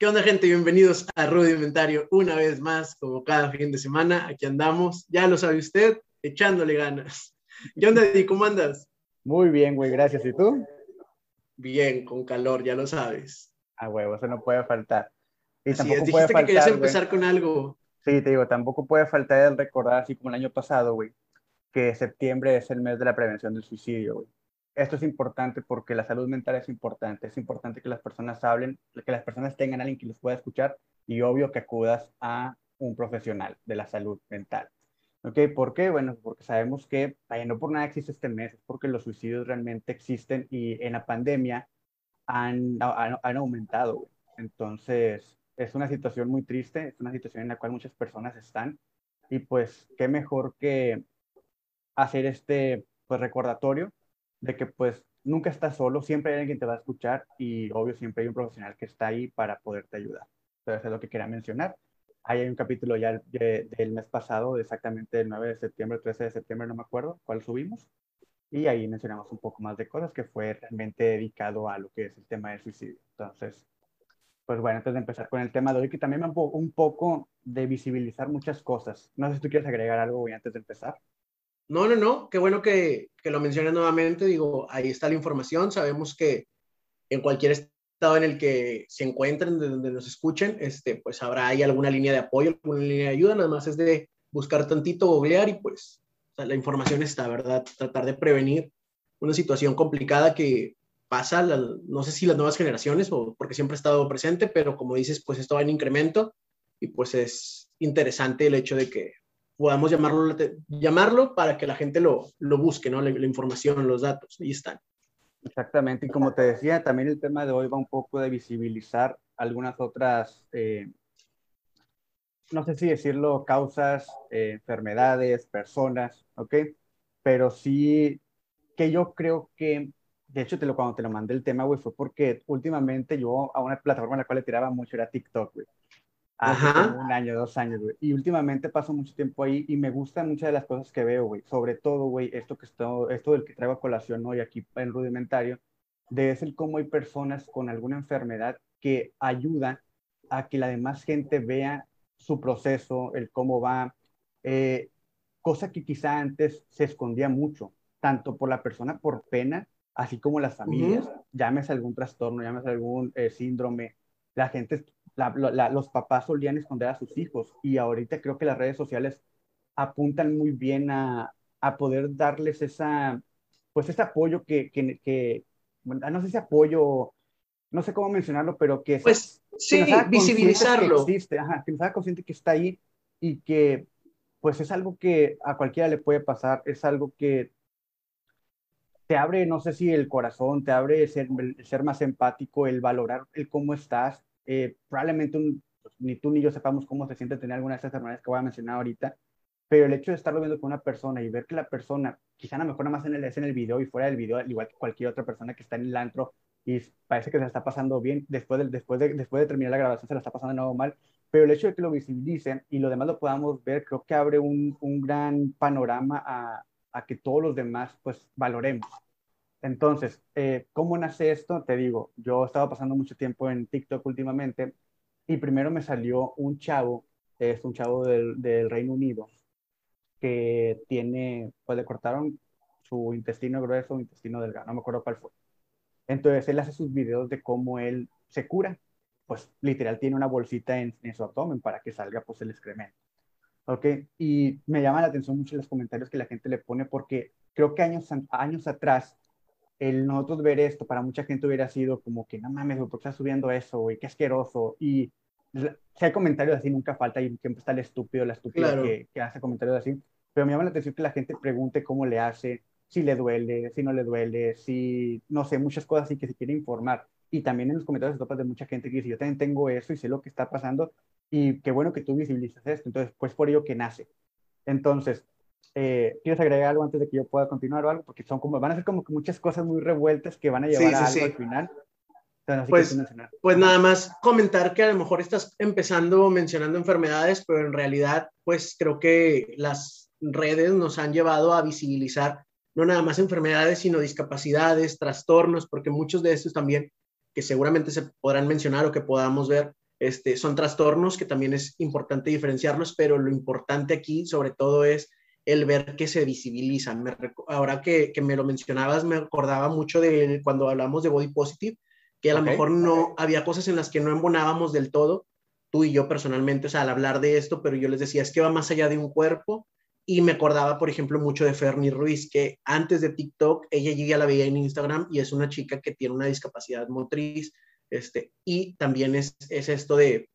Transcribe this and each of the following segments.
¿Qué onda, gente? Bienvenidos a Rudo Inventario una vez más, como cada fin de semana. Aquí andamos, ya lo sabe usted, echándole ganas. ¿Qué onda, Eddie? ¿Cómo andas? Muy bien, güey, gracias. ¿Y tú? Bien, con calor, ya lo sabes. Ah, huevo, eso no puede faltar. Y así tampoco es, puede faltar, que querías empezar con algo. Sí, te digo, tampoco puede faltar el recordar, así como el año pasado, güey, que septiembre es el mes de la prevención del suicidio, güey esto es importante porque la salud mental es importante. Es importante que las personas hablen, que las personas tengan a alguien que los pueda escuchar y obvio que acudas a un profesional de la salud mental. ¿Ok? ¿Por qué? Bueno, porque sabemos que, vaya, no por nada existe este mes, es porque los suicidios realmente existen y en la pandemia han, han, aumentado. Entonces, es una situación muy triste, es una situación en la cual muchas personas están y pues qué mejor que hacer este pues recordatorio de que pues nunca estás solo, siempre hay alguien que te va a escuchar y obvio siempre hay un profesional que está ahí para poderte ayudar. Entonces es lo que quería mencionar. Ahí hay un capítulo ya del mes pasado, exactamente el 9 de septiembre, 13 de septiembre, no me acuerdo cuál subimos. Y ahí mencionamos un poco más de cosas que fue realmente dedicado a lo que es el tema del suicidio. Entonces, pues bueno, antes de empezar con el tema de hoy, que también me un poco de visibilizar muchas cosas. No sé si tú quieres agregar algo hoy antes de empezar. No, no, no, qué bueno que, que lo mencionas nuevamente. Digo, ahí está la información. Sabemos que en cualquier estado en el que se encuentren, de donde nos escuchen, este, pues habrá ahí alguna línea de apoyo, alguna línea de ayuda. Nada más es de buscar tantito, googlear y pues la información está, ¿verdad? Tratar de prevenir una situación complicada que pasa, no sé si las nuevas generaciones o porque siempre ha estado presente, pero como dices, pues esto va en incremento y pues es interesante el hecho de que podamos llamarlo, llamarlo para que la gente lo, lo busque, ¿no? La, información, los datos, ahí están. Exactamente, y como te decía, también el tema de hoy va un poco de visibilizar algunas otras, eh, no sé si decirlo, causas, eh, enfermedades, personas, ¿ok? Pero sí que yo creo que, de hecho, te lo, cuando te lo mandé el tema, güey, fue porque últimamente yo a una plataforma en la cual le tiraba mucho era TikTok, güey hace un año, dos años, güey. Y últimamente paso mucho tiempo ahí y me gustan muchas de las cosas que veo, güey. Sobre todo, güey, esto que esto, esto del que traigo a colación hoy aquí en Rudimentario, de es el cómo hay personas con alguna enfermedad que ayudan a que la demás gente vea su proceso, el cómo va, eh, cosa que quizá antes se escondía mucho, tanto por la persona por pena, así como las familias, llámese algún trastorno, llámese algún eh, síndrome, la gente los papás solían esconder a sus hijos y ahorita creo que las redes sociales apuntan muy bien a, a poder darles esa, pues ese apoyo que, que, que, no sé si apoyo, no sé cómo mencionarlo, pero que... Pues sí, visibilizarlo. Que existe, ajá, que nos haga consciente que está ahí y que pues es algo que a cualquiera le puede pasar, es algo que te abre, no sé si el corazón, te abre ser, ser más empático, el valorar el cómo estás, eh, probablemente pues, ni tú ni yo sepamos cómo se siente tener alguna de estas enfermedades que voy a mencionar ahorita, pero el hecho de estarlo viendo con una persona y ver que la persona, quizá a lo mejor nada más en el, es en el video y fuera del video, igual que cualquier otra persona que está en el antro y parece que se está pasando bien, después de, después de, después de terminar la grabación se la está pasando de nuevo mal, pero el hecho de que lo visibilicen y lo demás lo podamos ver, creo que abre un, un gran panorama a, a, que todos los demás pues valoremos. Entonces, eh, ¿cómo nace esto? Te digo, yo estaba pasando mucho tiempo en TikTok últimamente y primero me salió un chavo, es un chavo del, Reino Unido, que tiene, pues le cortaron su intestino grueso, intestino delgado, no me acuerdo cuál fue. Entonces, él hace sus videos de cómo él se cura. Pues literal tiene una bolsita en, en su abdomen para que salga pues el excremento. ¿Ok? Y me llama la atención mucho los comentarios que la gente le pone porque creo que años, años atrás el nosotros ver esto para mucha gente hubiera sido como que no mames, ¿por qué estás subiendo eso, güey? Qué asqueroso. Y si hay comentarios así, nunca falta y siempre está el estúpido, la estúpida que, que, hace comentarios así. Pero me llama la atención que la gente pregunte cómo le hace, si le duele, si no le duele, si, no sé, muchas cosas así que se quiere informar. Y también en los comentarios se topas de mucha gente que dice, yo también tengo eso y sé lo que está pasando y qué bueno que tú visibilizas esto. Entonces, pues por ello que nace. Entonces, eh, ¿Quieres agregar algo antes de que yo pueda continuar o algo? Porque son como, van a ser como que muchas cosas muy revueltas que van a llevar a algo al final. pues, pues nada más comentar que a lo mejor estás empezando mencionando enfermedades, pero en realidad, pues creo que las redes nos han llevado a visibilizar no nada más enfermedades, sino discapacidades, trastornos, porque muchos de estos también, que seguramente se podrán mencionar o que podamos ver, Este, son trastornos que también es importante diferenciarlos, pero lo importante aquí sobre todo es el ver que se visibilizan. ahora que, que, me lo mencionabas, me acordaba mucho de cuando hablamos de body positive, que a lo mejor no había cosas en las que no embonábamos del todo, tú y yo personalmente, o sea, al hablar de esto, pero yo les decía, es que va más allá de un cuerpo. Y me acordaba, por ejemplo, mucho de Fernie Ruiz, que antes de TikTok, ella ya la veía en Instagram y es una chica que tiene una discapacidad motriz. Este, y también es, es esto de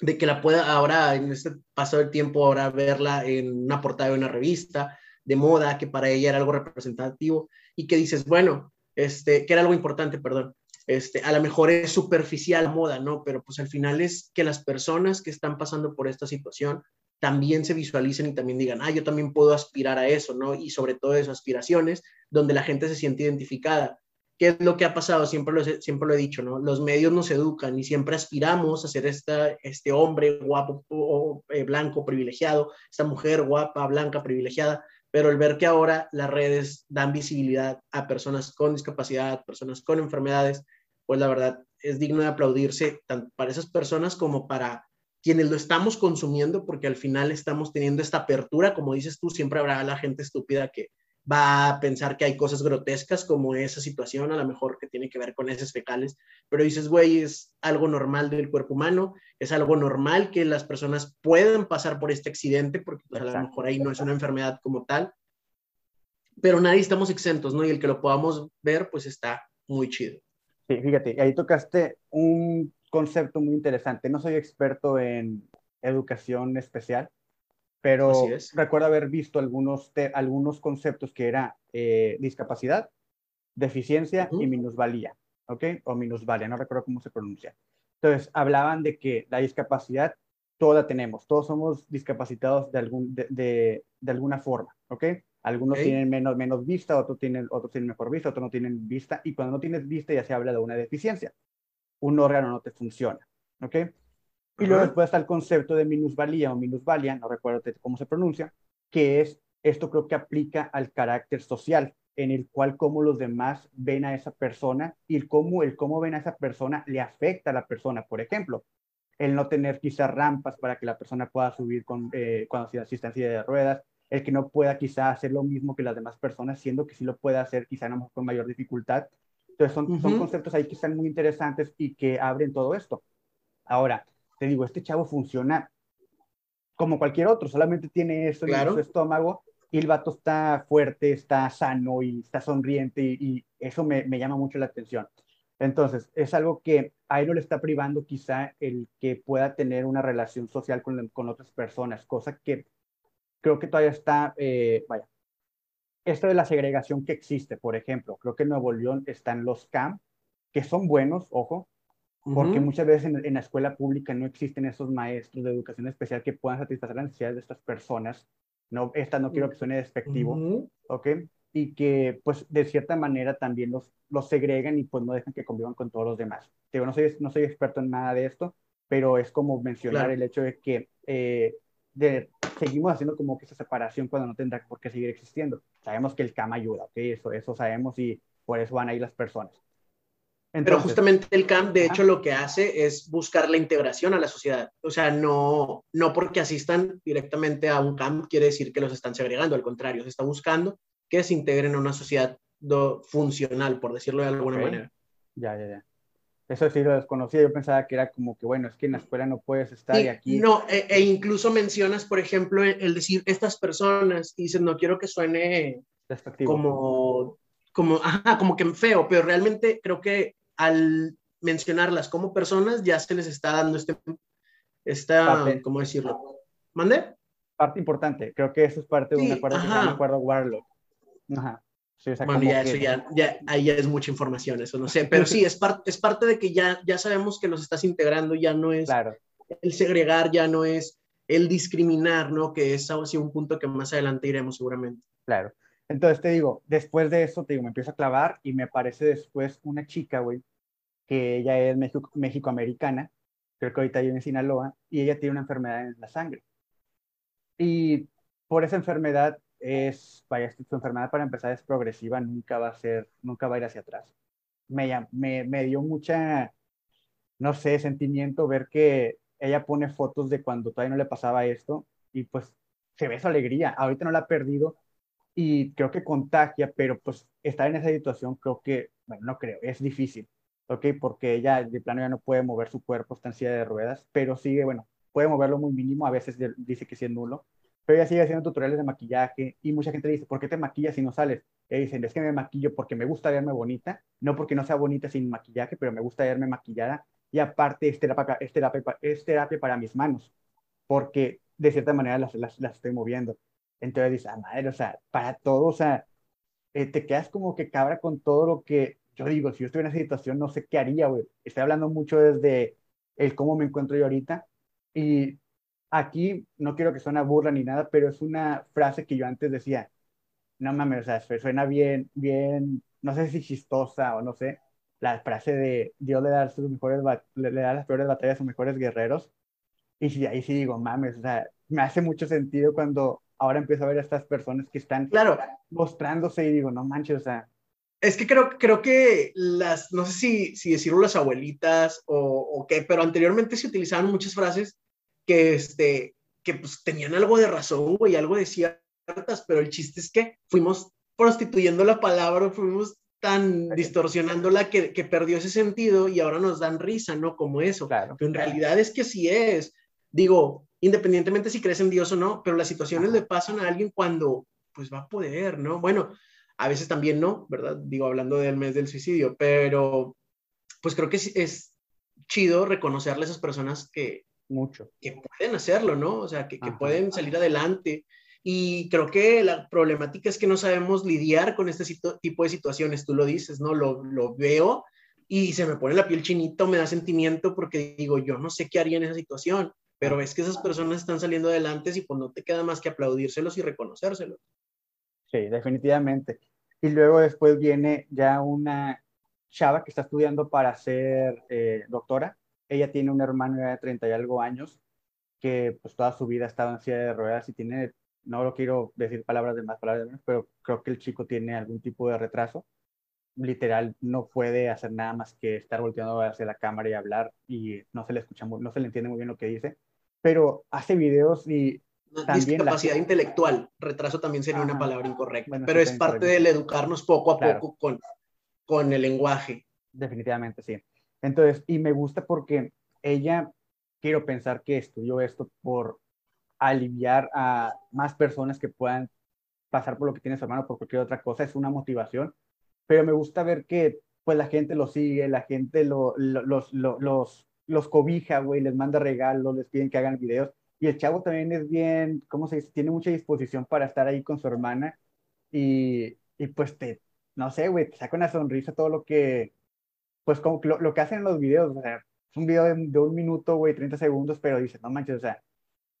de que la pueda ahora, en este paso del tiempo, ahora verla en una portada de una revista de moda, que para ella era algo representativo, y que dices, bueno, este, que era algo importante, perdón, este, a lo mejor es superficial moda, ¿no? Pero pues al final es que las personas que están pasando por esta situación también se visualicen y también digan, ah, yo también puedo aspirar a eso, ¿no? Y sobre todo esas aspiraciones donde la gente se siente identificada. ¿Qué es lo que ha pasado? Siempre lo, siempre lo he dicho, ¿no? Los medios nos educan y siempre aspiramos a ser esta, este hombre guapo o, eh, blanco privilegiado, esta mujer guapa, blanca, privilegiada, pero el ver que ahora las redes dan visibilidad a personas con discapacidad, personas con enfermedades, pues la verdad es digno de aplaudirse tanto para esas personas como para quienes lo estamos consumiendo, porque al final estamos teniendo esta apertura, como dices tú, siempre habrá la gente estúpida que va a pensar que hay cosas grotescas como esa situación, a lo mejor que tiene que ver con heces fecales, pero dices, güey, es algo normal del cuerpo humano, es algo normal que las personas puedan pasar por este accidente, porque pues, a lo mejor ahí no es una enfermedad como tal, pero nadie estamos exentos, ¿no? Y el que lo podamos ver, pues está muy chido. Sí, fíjate, ahí tocaste un concepto muy interesante. No soy experto en educación especial, pero recuerdo haber visto algunos, algunos conceptos que era eh, discapacidad, deficiencia y minusvalía, ¿ok? O minusvalía, no recuerdo cómo se pronuncia. Entonces, hablaban de que la discapacidad toda tenemos, todos somos discapacitados de, algún, de, de, alguna forma, ¿ok? Algunos tienen menos, menos vista, otros tienen, otros tienen mejor vista, otros no tienen vista, y cuando no tienes vista ya se habla de una deficiencia. Un órgano no te funciona, ¿ok? Y luego después está el concepto de minusvalía o minusvalía, no recuerdo cómo se pronuncia, que es, esto creo que aplica al carácter social, en el cual cómo los demás ven a esa persona y el cómo, el cómo ven a esa persona le afecta a la persona. Por ejemplo, el no tener quizás rampas para que la persona pueda subir con, eh, cuando se asiste en silla de ruedas, el que no pueda quizá hacer lo mismo que las demás personas, siendo que sí lo puede hacer quizá no con mayor dificultad. Entonces son, son conceptos ahí que están muy interesantes y que abren todo esto. Ahora, te digo, este chavo funciona como cualquier otro, solamente tiene eso en su estómago y el vato está fuerte, está sano y está sonriente y, eso me, llama mucho la atención. Entonces, es algo que a él no le está privando quizá el que pueda tener una relación social con, con otras personas, cosa que creo que todavía está, eh, vaya, esto de la segregación que existe, por ejemplo, creo que en Nuevo León están los CAM, que son buenos, ojo, porque muchas veces en, la escuela pública no existen esos maestros de educación especial que puedan satisfacer las necesidades de estas personas. No, esta no quiero que suene despectivo, ¿ok? Y que, pues, de cierta manera también los, los segregan y pues no dejan que convivan con todos los demás. Digo, no soy, no soy experto en nada de esto, pero es como mencionar el hecho de que eh, de, seguimos haciendo como que esa separación cuando no tendrá por qué seguir existiendo. Sabemos que el CAM ayuda, ¿ok? Eso, eso sabemos y por eso van ahí las personas. Pero justamente el CAMP, de hecho, lo que hace es buscar la integración a la sociedad. O sea, no, no porque asistan directamente a un CAMP quiere decir que los están segregando, al contrario, se está buscando que se integren a una sociedad funcional, por decirlo de alguna manera. Ya, ya, ya. Eso sí lo desconocía, yo pensaba que era como que, bueno, es que en la escuela no puedes estar y aquí... No, e, e, incluso mencionas, por ejemplo, el, decir estas personas, y dices, no quiero que suene como, como, ajá, como que feo, pero realmente creo que al mencionarlas como personas, ya se les está dando este, esta, ¿cómo decirlo? ¿Mande? Parte importante, creo que eso es parte de un acuerdo, acuerdo Warlock. Ajá. bueno, ya, eso ya, ya, ahí ya es mucha información, eso no sé, pero sí, es, parte es parte de que ya, ya sabemos que los estás integrando, ya no es claro. el segregar, ya no es el discriminar, ¿no? Que es así un punto que más adelante iremos seguramente. Claro. Entonces te digo, después de eso, te digo, me empiezo a clavar y me aparece después una chica, güey, que ella es México-americana, creo que ahorita vive en Sinaloa, y ella tiene una enfermedad en la sangre. Y por esa enfermedad es, vaya, su enfermedad para empezar es progresiva, nunca va a ser, nunca va a ir hacia atrás. Me, me, me dio mucha, no sé, sentimiento ver que ella pone fotos de cuando todavía no le pasaba esto y pues se ve su alegría. Ahorita no la ha perdido y creo que contagia, pero pues estar en esa situación creo que, bueno, no creo, es difícil, ¿ok? Porque ella de plano ya no puede mover su cuerpo, está en silla de ruedas, pero sigue, bueno, puede moverlo muy mínimo, a veces dice que sí es nulo, pero ella sigue haciendo tutoriales de maquillaje y mucha gente dice, ¿por qué te maquillas si no sales? Y dicen, es que me maquillo porque me gusta verme bonita, no porque no sea bonita sin maquillaje, pero me gusta verme maquillada y aparte es terapia, es terapia, es terapia para mis manos, porque de cierta manera las, las, las estoy moviendo. Entonces dices, ah, madre, o sea, para todo, o sea, eh, te quedas como que cabra con todo lo que yo digo, si yo estuviera en esa situación, no sé qué haría, güey. Estoy hablando mucho desde el cómo me encuentro yo ahorita. Y aquí no quiero que suene burla ni nada, pero es una frase que yo antes decía, no mames, o sea, suena bien, bien, no sé si chistosa o no sé, la frase de Dios le da, sus mejores, le, da las peores batallas a sus mejores guerreros. Y si ahí sí digo, mames, o sea, me hace mucho sentido cuando ahora empiezo a ver a estas personas que están claro. mostrándose y digo, no manches, o sea. Es que creo, creo que las, no sé si, si decirlo las abuelitas o, o qué, pero anteriormente se utilizaban muchas frases que, este, que pues tenían algo de razón, güey, algo de ciertas, pero el chiste es que fuimos prostituyendo la palabra, fuimos tan distorsionándola que, que perdió ese sentido y ahora nos dan risa, ¿no? Como eso. Claro. Pero en realidad es que sí es. Digo, independientemente si crees en Dios o no, pero las situaciones le pasan a alguien cuando pues va a poder, ¿no? Bueno, a veces también no, ¿verdad? Digo, hablando del mes del suicidio, pero pues creo que es, es chido reconocerle a esas personas que, Mucho. que pueden hacerlo, ¿no? O sea, que, que pueden salir adelante. Y creo que la problemática es que no sabemos lidiar con este tipo de situaciones. Tú lo dices, ¿no? Lo, lo veo y se me pone la piel chinito, me da sentimiento porque digo, yo no sé qué haría en esa situación pero ves que esas personas están saliendo adelante y pues no te queda más que aplaudírselos y reconocérselos. Sí, definitivamente. Y luego después viene ya una chava que está estudiando para ser eh, doctora. Ella tiene un hermano de 30 y algo años que pues toda su vida ha estado en silla de ruedas y tiene, no lo quiero decir palabras de más, palabras menos, pero creo que el chico tiene algún tipo de retraso. Literal, no puede hacer nada más que estar volteando hacia la cámara y hablar y no se le escucha, no se le entiende muy bien lo que dice pero hace videos y discapacidad intelectual, retraso también sería una palabra incorrecta, pero es parte del educarnos poco a poco con, con el lenguaje. Definitivamente, sí. Entonces, y me gusta porque ella, quiero pensar que estudió esto por aliviar a más personas que puedan pasar por lo que tiene su hermano por cualquier otra cosa, es una motivación, pero me gusta ver que pues la gente lo sigue, la gente lo, los, los los cobija, güey, les manda regalos, les piden que hagan videos. Y el chavo también es bien, ¿cómo se dice? Tiene mucha disposición para estar ahí con su hermana. Y, y pues te, no sé, güey, te saca una sonrisa todo lo que, pues como lo, lo que hacen en los videos. O sea, es un video de, un minuto, güey, 30 segundos, pero dice, no manches, o sea,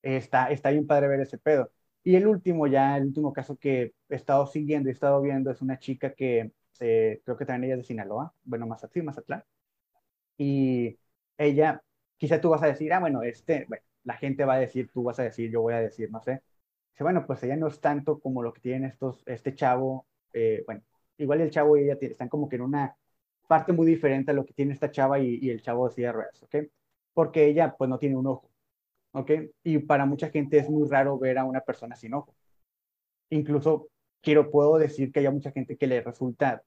está, está bien padre ver ese pedo. Y el último, ya, el último caso que he estado siguiendo y he estado viendo es una chica que eh, creo que también ella es de Sinaloa, bueno, Mazatlán, Mazatlán. Y ella, quizá tú vas a decir, ah, bueno, este, bueno, la gente va a decir, tú vas a decir, yo voy a decir, no sé. Dice, bueno, pues ella no es tanto como lo que tienen estos, este chavo, eh, bueno, igual el chavo y ella están como que en una parte muy diferente a lo que tiene esta chava y, el chavo de silla ¿ok? Porque ella, pues, no tiene un ojo, ¿ok? Y para mucha gente es muy raro ver a una persona sin ojo. Incluso quiero, puedo decir que hay mucha gente que le resulta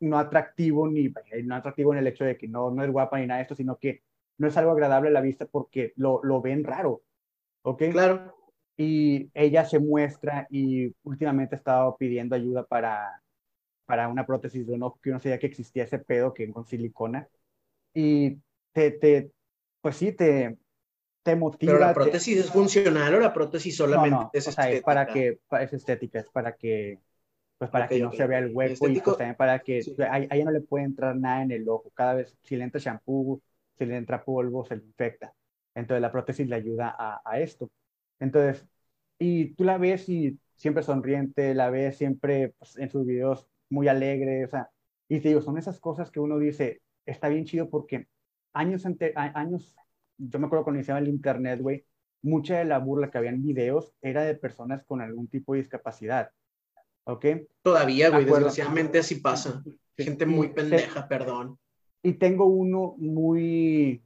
no atractivo ni no atractivo en el hecho de que no, no es guapa ni nada de esto, sino que no es algo agradable a la vista porque lo, lo ven raro. ¿Ok? Claro. Y ella se muestra y últimamente ha estado pidiendo ayuda para, para una prótesis de un ojo que no sabía que existía ese pedo que con silicona. Y te, te pues sí, te, te motiva. Pero la prótesis es funcional o la prótesis solamente es, es para que es estética, es para que pues para que no se vea el hueco y pues también para que a, ella no le puede entrar nada en el ojo. Cada vez si le entra shampoo, si le entra polvo, se le infecta. Entonces la prótesis le ayuda a, a esto. Entonces, y tú la ves y siempre sonriente, la ves siempre pues, en sus videos muy alegre, o sea, y te digo, son esas cosas que uno dice, está bien chido porque años, ante, años yo me acuerdo cuando iniciaba el internet, güey, mucha de la burla que había en videos era de personas con algún tipo de discapacidad. ¿Ok? Todavía, güey, desgraciadamente así pasa. Gente muy pendeja, perdón. Y tengo uno muy,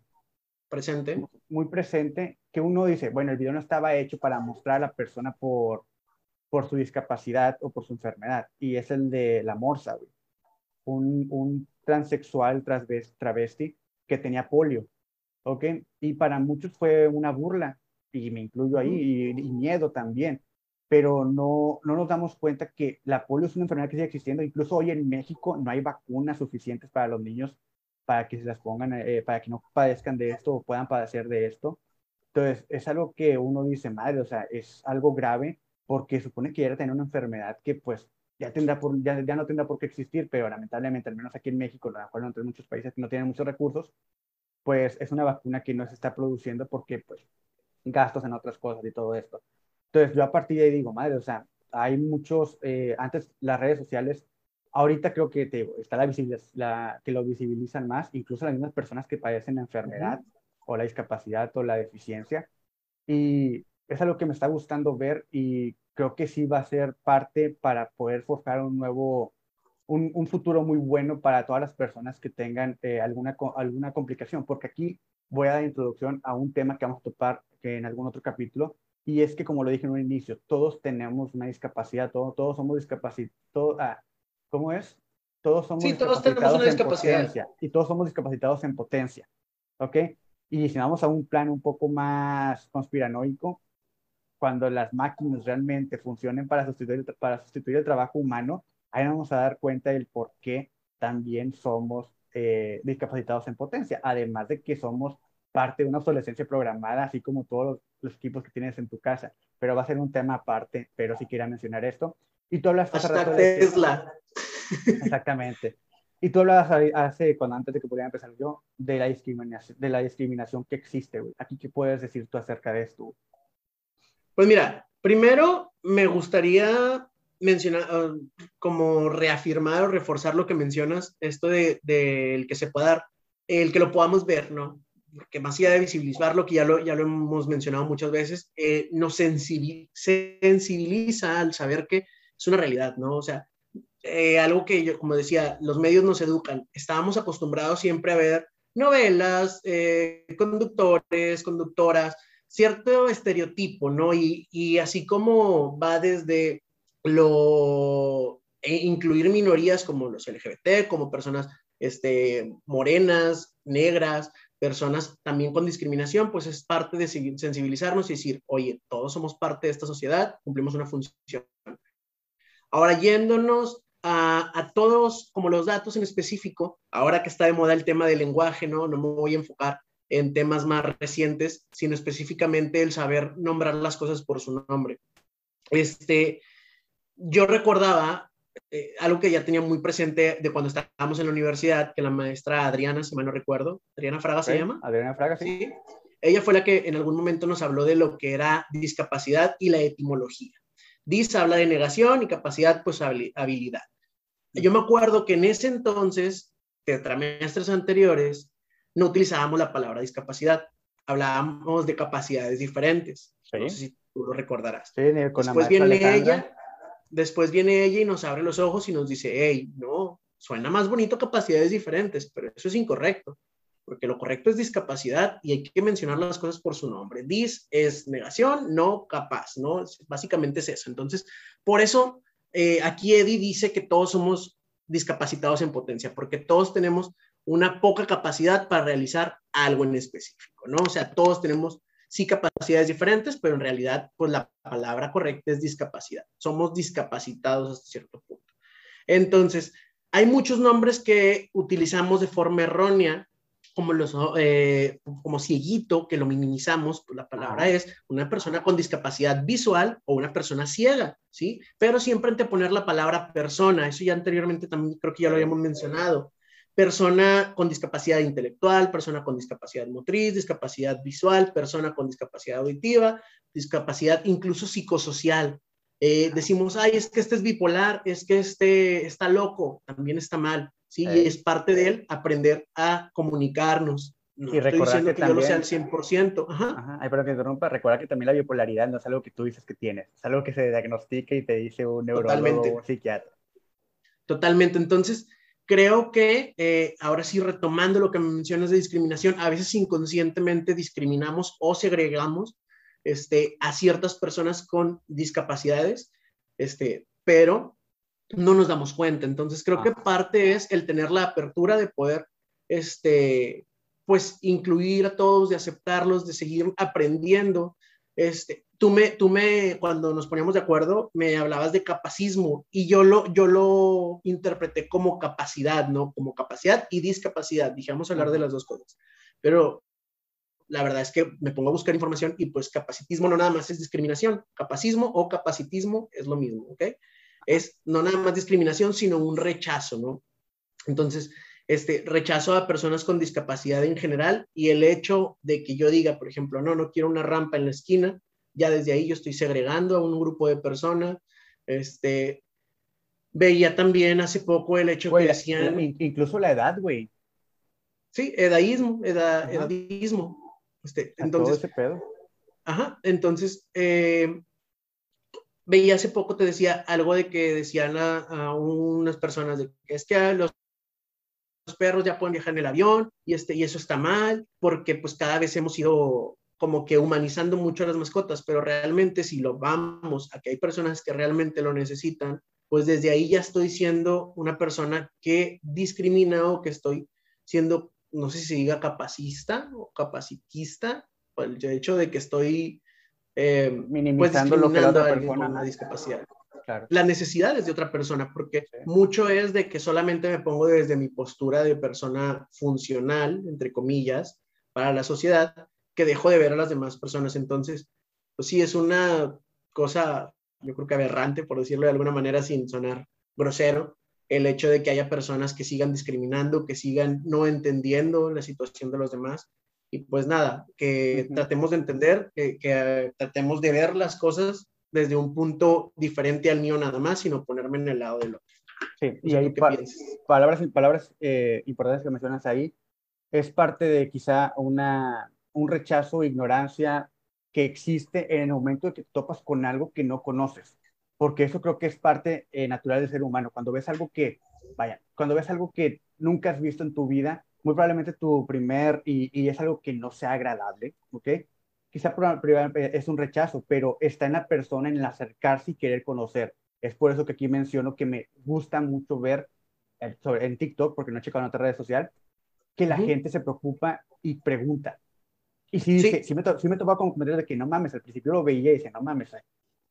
presente. Muy presente, que uno dice, bueno, el video no estaba hecho para mostrar a la persona por, por su discapacidad o por su enfermedad, y es el de la morsa, Un, un transexual travesti que tenía polio, ¿ok? Y para muchos fue una burla, y me incluyo ahí, y, miedo también, pero no, no nos damos cuenta que la polio es una enfermedad que sigue existiendo, incluso hoy en México no hay vacunas suficientes para los niños para que se las pongan, eh, para que no padezcan de esto o puedan padecer de esto. Entonces, es algo que uno dice, madre, o sea, es algo grave porque supone que ya tener una enfermedad que pues ya, tendrá por, ya, ya, no tendrá por qué existir, pero lamentablemente, al menos aquí en México, lo mejor en muchos países que no tienen muchos recursos, pues es una vacuna que no se está produciendo porque pues gastos en otras cosas y todo esto. Entonces yo a partir de ahí digo, madre, o sea, hay muchos, eh, antes las redes sociales, ahorita creo que te, está la, la que lo visibilizan más, incluso las mismas personas que padecen la enfermedad o la discapacidad o la deficiencia. Y es algo que me está gustando ver y creo que sí va a ser parte para poder forjar un nuevo, un, un futuro muy bueno para todas las personas que tengan eh, alguna, alguna complicación, porque aquí voy a dar introducción a un tema que vamos a topar que en algún otro capítulo, y es que como lo dije en un inicio, todos tenemos una discapacidad, todos, todos somos discapacitados, ah, ¿cómo es? Todos somos sí, todos tenemos una discapacidad. y todos somos discapacitados en potencia, ¿ok? Y si vamos a un plan un poco más conspiranoico, cuando las máquinas realmente funcionen para sustituir, para sustituir el trabajo humano, ahí vamos a dar cuenta del por qué también somos eh, discapacitados en potencia, además de que somos parte de una obsolescencia programada, así como todos los, equipos que tienes en tu casa. Pero va a ser un tema aparte, pero si quería mencionar esto. Y tú hablas hace rato de Tesla. Exactamente. Y tú hablabas hace, cuando antes de que pudiera empezar yo, de la discriminación, de la discriminación que existe, Aquí, ¿qué puedes decir tú acerca de esto? Pues mira, primero me gustaría mencionar, ah, como reafirmar o reforzar lo que mencionas, esto de, el que se pueda dar, el que lo podamos ver, ¿no? Porque más allá de visibilizarlo, que ya lo, ya lo hemos mencionado muchas veces, eh, nos sensibiliza al saber que es una realidad, ¿no? O sea, eh, algo que yo, como decía, los medios nos educan. Estábamos acostumbrados siempre a ver novelas, eh, conductores, conductoras, cierto estereotipo, ¿no? Y, y así como va desde lo e incluir minorías como los LGBT, como personas este, morenas, negras, personas también con discriminación, pues es parte de sensibilizarnos y decir, oye, todos somos parte de esta sociedad, cumplimos una función. Ahora, yéndonos a, a, todos, como los datos en específico, ahora que está de moda el tema del lenguaje, ¿no? No me voy a enfocar en temas más recientes, sino específicamente el saber nombrar las cosas por su nombre. Este, yo recordaba eh, algo que ya tenía muy presente de cuando estábamos en la universidad, que la maestra Adriana, si mal no recuerdo, Adriana Fraga se llama. Adriana Fraga, sí. Ella fue la que en algún momento nos habló de lo que era discapacidad y la etimología. Dis habla de negación y capacidad, pues habilidad. Yo me acuerdo que en ese entonces, de trimestres anteriores, no utilizábamos la palabra discapacidad, hablábamos de capacidades diferentes. No sé si tú lo recordarás. Sí, con después viene ella, después viene ella y nos abre los ojos y nos dice, hey, no, suena más bonito capacidades diferentes, pero eso es incorrecto, porque lo correcto es discapacidad y hay que mencionar las cosas por su nombre. Dis es negación, no capaz, ¿no? Básicamente es eso. Entonces, por eso eh, aquí Eddie dice que todos somos discapacitados en potencia, porque todos tenemos una poca capacidad para realizar algo en específico, ¿no? O sea, todos tenemos sí capacidades diferentes, pero en realidad, pues la palabra correcta es discapacidad. Somos discapacitados hasta cierto punto. Entonces, hay muchos nombres que utilizamos de forma errónea, como los eh, como cieguito, que lo minimizamos, pues la palabra es una persona con discapacidad visual o una persona ciega, ¿sí? Pero siempre anteponer la palabra persona, eso ya anteriormente también creo que ya lo habíamos mencionado. Persona con discapacidad intelectual, persona con discapacidad motriz, discapacidad visual, persona con discapacidad auditiva, discapacidad incluso psicosocial. Eh, decimos, ay, es que este es bipolar, es que este está loco, también está mal, ¿sí? Y es parte de él aprender a comunicarnos. No y estoy diciendo que, yo lo sea al 100%. Ajá. Ajá. Ay, pero que interrumpa, recuerda que también la bipolaridad no es algo que tú dices que tienes, es algo que se diagnostica y te dice un neurólogo o un psiquiatra. Totalmente. Entonces, creo que eh, ahora sí, retomando lo que mencionas de discriminación, a veces inconscientemente discriminamos o segregamos este, a ciertas personas con discapacidades, este, pero no nos damos cuenta. Entonces, creo que parte es el tener la apertura de poder, este, pues, incluir a todos, de aceptarlos, de seguir aprendiendo. Este, tú me, tú me, cuando nos poníamos de acuerdo, me hablabas de capacismo y yo lo, yo lo interpreté como capacidad, ¿no? Como capacidad y discapacidad. Dijimos hablar de las dos cosas. Pero la verdad es que me pongo a buscar información y pues capacitismo no nada más es discriminación. Capacismo o capacitismo es lo mismo, ¿ok? Es no nada más discriminación, sino un rechazo, ¿no? Entonces, este rechazo a personas con discapacidad en general y el hecho de que yo diga, por ejemplo, no, no quiero una rampa en la esquina, ya desde ahí yo estoy segregando a un grupo de personas. Este, veía también hace poco el hecho que decían... Incluso la edad, güey. Sí, edadismo, edadismo. Este, entonces, todo ese pedo. Ajá, entonces, eh, veía hace poco, te decía algo de que decían a, unas personas de que es que los, perros ya pueden viajar en el avión y, este, y eso está mal, porque pues cada vez hemos ido como que humanizando mucho a las mascotas, pero realmente si lo vamos a que hay personas que realmente lo necesitan, pues desde ahí ya estoy siendo una persona que discrimina o que estoy siendo, no sé si diga capacista o capacitista, el hecho de que estoy eh, pues, minimizando lo que la otra persona con una discapacidad. Claro. Las necesidades de otra persona, porque mucho es de que solamente me pongo desde mi postura de persona funcional, entre comillas, para la sociedad, que dejo de ver a las demás personas. Entonces, pues sí, es una cosa, yo creo que aberrante, por decirlo de alguna manera, sin sonar grosero, el hecho de que haya personas que sigan discriminando, que sigan no entendiendo la situación de los demás. Y pues nada, que tratemos de entender, que, que, tratemos de ver las cosas desde un punto diferente al mío nada más, sino ponerme en el lado del otro. Sí, y ahí palabras, palabras eh, importantes que mencionas ahí, es parte de quizá una, un rechazo, ignorancia que existe en el momento de que te topas con algo que no conoces, porque eso creo que es parte eh, natural del ser humano. Cuando ves algo que, vaya, cuando ves algo que nunca has visto en tu vida, muy probablemente tu primer, y, es algo que no sea agradable, ¿ok? Quizá es un rechazo, pero está en la persona, en el acercarse y querer conocer. Es por eso que aquí menciono que me gusta mucho ver eh, en TikTok, porque no he checado en otra red social, que la gente se preocupa y pregunta. Y sí, sí. sí me, sí me tocó con comentarios de que no mames, al principio lo veía y decía, no mames,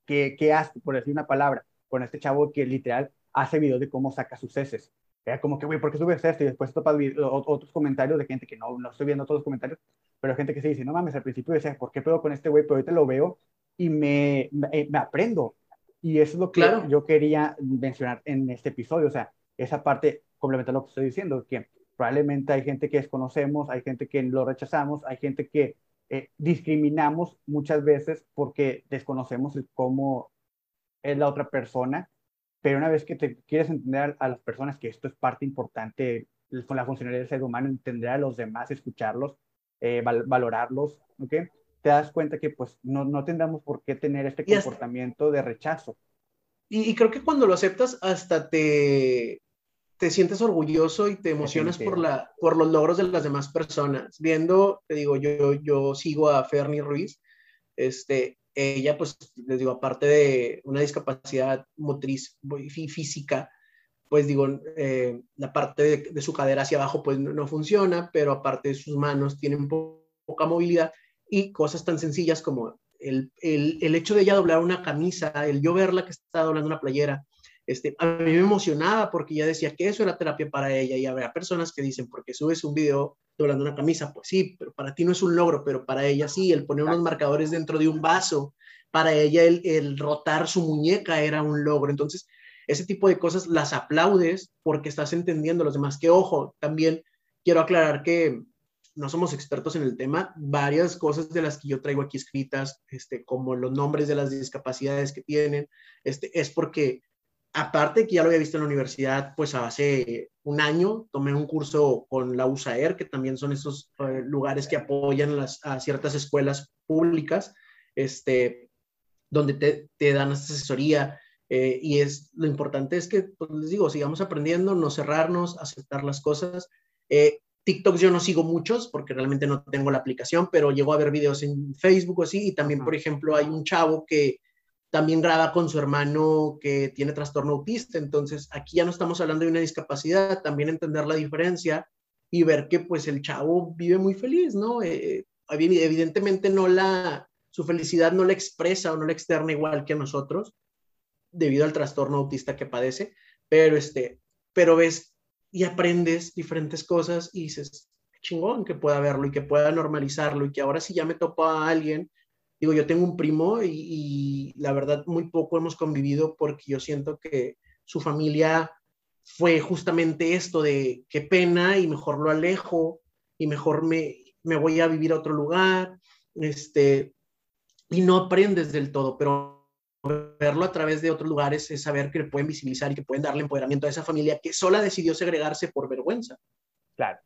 ¿qué, qué hace, por decir una palabra, con este chavo que literal hace videos de cómo saca sus heces? Era como que, güey, ¿por qué subes esto? Y después topas otros comentarios de gente que no, no estoy viendo todos los comentarios, pero gente que se dice, no mames, al principio decía, ¿por qué puedo con este güey? Pero ahorita lo veo y me, me, eh, me aprendo. Y eso es lo que yo quería mencionar en este episodio. O sea, esa parte complementa lo que estoy diciendo, que probablemente hay gente que desconocemos, hay gente que lo rechazamos, hay gente que eh, discriminamos muchas veces porque desconocemos cómo es la otra persona, pero una vez que te quieres entender a, las personas que esto es parte importante con la funcionalidad del ser humano, entender a los demás, escucharlos, eh, valorarlos, ¿ok? Te das cuenta que pues no, no tendremos por qué tener este comportamiento de rechazo. Y, y, creo que cuando lo aceptas hasta te, te sientes orgulloso y te emocionas por, la, por los logros de las demás personas. Viendo, te digo, yo, yo sigo a Fernie Ruiz, este, ella, pues, les digo, aparte de una discapacidad motriz y física, pues digo, eh, la parte de, su cadera hacia abajo, pues no, funciona, pero aparte de sus manos tienen poca movilidad y cosas tan sencillas como el, el, el, hecho de ella doblar una camisa, el yo verla que está doblando una playera, este, a mí me emocionaba porque ella decía que eso era terapia para ella y había personas que dicen, porque subes un video doblando una camisa, pues sí, pero para ti no es un logro, pero para ella sí, el poner unos marcadores dentro de un vaso, para ella el, el rotar su muñeca era un logro. Entonces, ese tipo de cosas las aplaudes porque estás entendiendo a los demás. Que ojo, también quiero aclarar que no somos expertos en el tema, varias cosas de las que yo traigo aquí escritas, este, como los nombres de las discapacidades que tienen, este, es porque aparte que ya lo había visto en la universidad, pues hace un año tomé un curso con la USAER, que también son esos eh, lugares que apoyan las, a ciertas escuelas públicas, este, donde te, te dan asesoría Eh, y es lo importante es que, pues les digo, sigamos aprendiendo, no cerrarnos, aceptar las cosas. Eh, TikToks yo no sigo muchos porque realmente no tengo la aplicación, pero llego a ver videos en Facebook o así. Y también, por ejemplo, hay un chavo que también graba con su hermano que tiene trastorno autista. Entonces, aquí ya no estamos hablando de una discapacidad, también entender la diferencia y ver que pues el chavo vive muy feliz, ¿no? Eh, evidentemente no la, su felicidad no la expresa o no la externa igual que a nosotros, debido al trastorno autista que padece, pero este, pero ves y aprendes diferentes cosas y dices, chingón que pueda verlo y que pueda normalizarlo y que ahora si ya me topo a alguien, digo, yo tengo un primo y, la verdad muy poco hemos convivido porque yo siento que su familia fue justamente esto de qué pena y mejor lo alejo y mejor me, me voy a vivir a otro lugar, este, y no aprendes del todo, pero verlo a través de otros lugares es saber que pueden visibilizar y que pueden darle empoderamiento a esa familia que sola decidió segregarse por vergüenza. Claro,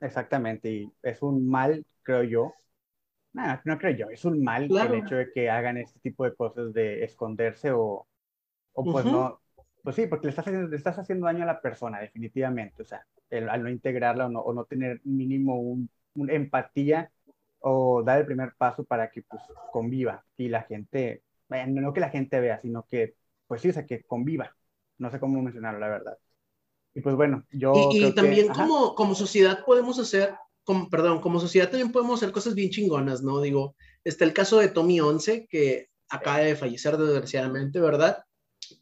exactamente, y es un mal, creo yo, no, no creo yo, es un mal el hecho de que hagan este tipo de cosas de esconderse o, o pues no, pues sí, porque le estás, haciendo, le estás haciendo daño a la persona, definitivamente. O sea, al no integrarla o no, o no tener mínimo un, empatía o dar el primer paso para que pues conviva y la gente, no que la gente vea, sino que, pues sí, o sea, que conviva. No sé cómo mencionarlo, la verdad. Y pues bueno, yo... Y, también como, como sociedad podemos hacer, como, perdón, como sociedad también podemos hacer cosas bien chingonas, ¿no? Digo, está el caso de Tommy Once, que acaba de fallecer desgraciadamente, ¿verdad?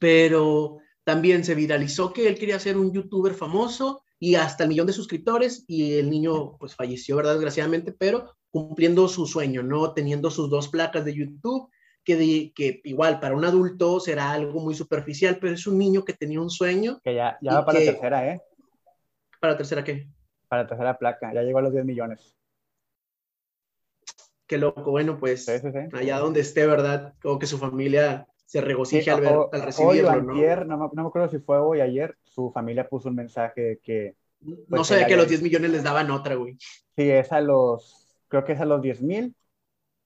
Pero también se viralizó que él quería ser un youtuber famoso y hasta el millón de suscriptores y el niño pues falleció, ¿verdad? Desgraciadamente, pero cumpliendo su sueño, ¿no? Teniendo sus dos placas de YouTube, que, que igual para un adulto será algo muy superficial, pero es un niño que tenía un sueño. Que ya, ya va para la tercera, ¿eh? ¿Para la tercera qué? Para la tercera placa, ya llegó a los 10 millones. Qué loco, bueno, pues allá donde esté, ¿verdad? Como que su familia se regocija al, ver, al recibirlo, hoy ayer, ¿no? me acuerdo si fue hoy ayer, su familia puso un mensaje que... Pues, no sabía que a los 10 millones les daban otra, güey. Sí, es a los, creo que es a los 10 mil,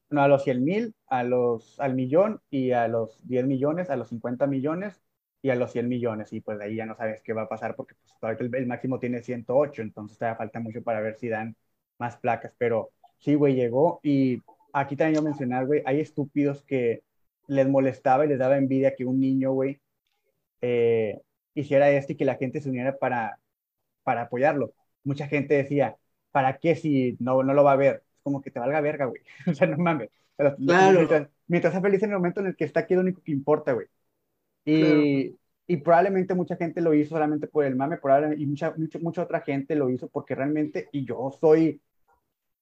no, a los 100 mil, a los, al millón y a los 10 millones, a los 50 millones y a los 100 millones. Y pues de ahí ya no sabes qué va a pasar porque pues, el, el, máximo tiene 108, entonces todavía falta mucho para ver si dan más placas. Pero sí, güey, llegó y aquí también yo mencionar, güey, hay estúpidos que les molestaba y les daba envidia que un niño, güey, eh, hiciera esto y que la gente se uniera para, para apoyarlo. Mucha gente decía, ¿para qué si no, no lo va a ver? Es como que te valga verga, güey. o sea, no mames. claro. Mientras, está feliz en el momento en el que está aquí, lo único que importa, güey. Y, y, probablemente mucha gente lo hizo solamente por el mame, probablemente, y mucha, mucha, mucha otra gente lo hizo porque realmente, y yo soy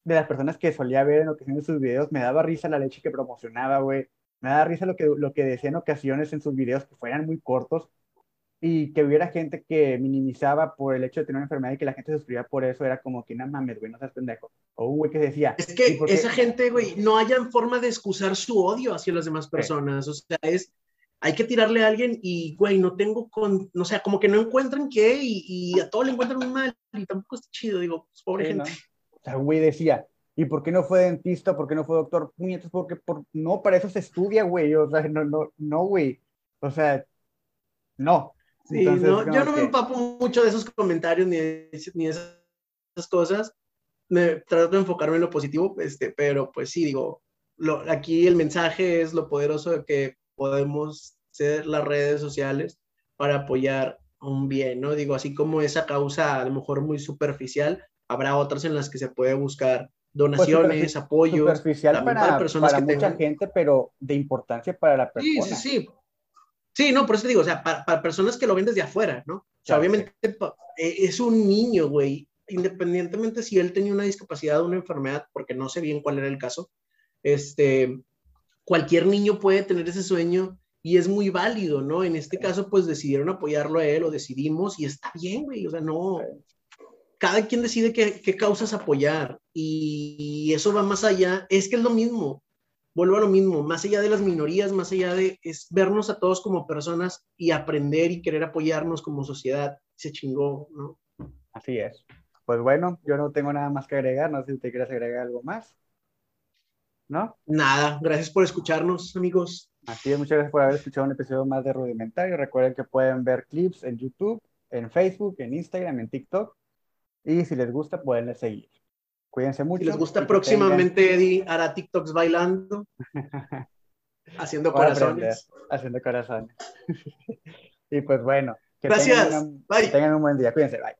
de las personas que solía ver en ocasiones sus videos, me daba risa la leche que promocionaba, güey me da risa lo que, lo que decía en ocasiones en sus videos que fueran muy cortos y que hubiera gente que minimizaba por el hecho de tener una enfermedad y que la gente se suscribía por eso, era como que nada mames, güey, no seas pendejo. O un güey que decía. Es que esa gente, güey, no hayan forma de excusar su odio hacia las demás personas. O sea, es. Hay que tirarle a alguien y, güey, no tengo con. No sé, como que no encuentran qué y, a todo le encuentran muy mal y tampoco está chido, digo, pues, pobre gente. O sea, un güey decía, ¿Y por qué no fue dentista? ¿Por qué no fue doctor? Puñetas, porque por... no, para eso se estudia, güey. O sea, no, no, no, güey. O sea, no. Sí, no, yo no me empapo mucho de esos comentarios ni de, ni esas cosas. Me trato de enfocarme en lo positivo, este, pero pues sí, digo, lo, aquí el mensaje es lo poderoso de que podemos ser las redes sociales para apoyar un bien, ¿no? Digo, así como esa causa a lo mejor muy superficial, habrá otras en las que se puede buscar donaciones, apoyo apoyos. Superficial para, personas para mucha gente, pero de importancia para la persona. Sí, sí, sí. Sí, no, por eso te digo, o sea, para, personas que lo ven desde afuera, ¿no? O sea, obviamente e, es un niño, güey, independientemente si él tenía una discapacidad o una enfermedad, porque no sé bien cuál era el caso, este, cualquier niño puede tener ese sueño y es muy válido, ¿no? En este caso, pues decidieron apoyarlo a él o decidimos y está bien, güey, o sea, no, cada quien decide qué, qué, causas apoyar y eso va más allá, es que es lo mismo, vuelvo a lo mismo, más allá de las minorías, más allá de es vernos a todos como personas y aprender y querer apoyarnos como sociedad, se chingó, ¿no? Así es. Pues bueno, yo no tengo nada más que agregar, no sé si te quieres agregar algo más. ¿No? Nada, gracias por escucharnos, amigos. Así es, muchas gracias por haber escuchado un episodio más de Rudimentario. Recuerden que pueden ver clips en YouTube, en Facebook, en Instagram, en TikTok. Y si les gusta, pueden seguir. Cuídense mucho. Si les gusta, próximamente Eddie hará TikToks bailando, haciendo corazones. haciendo corazones. y pues bueno, Gracias. bye. que tengan un buen día. Cuídense. Bye.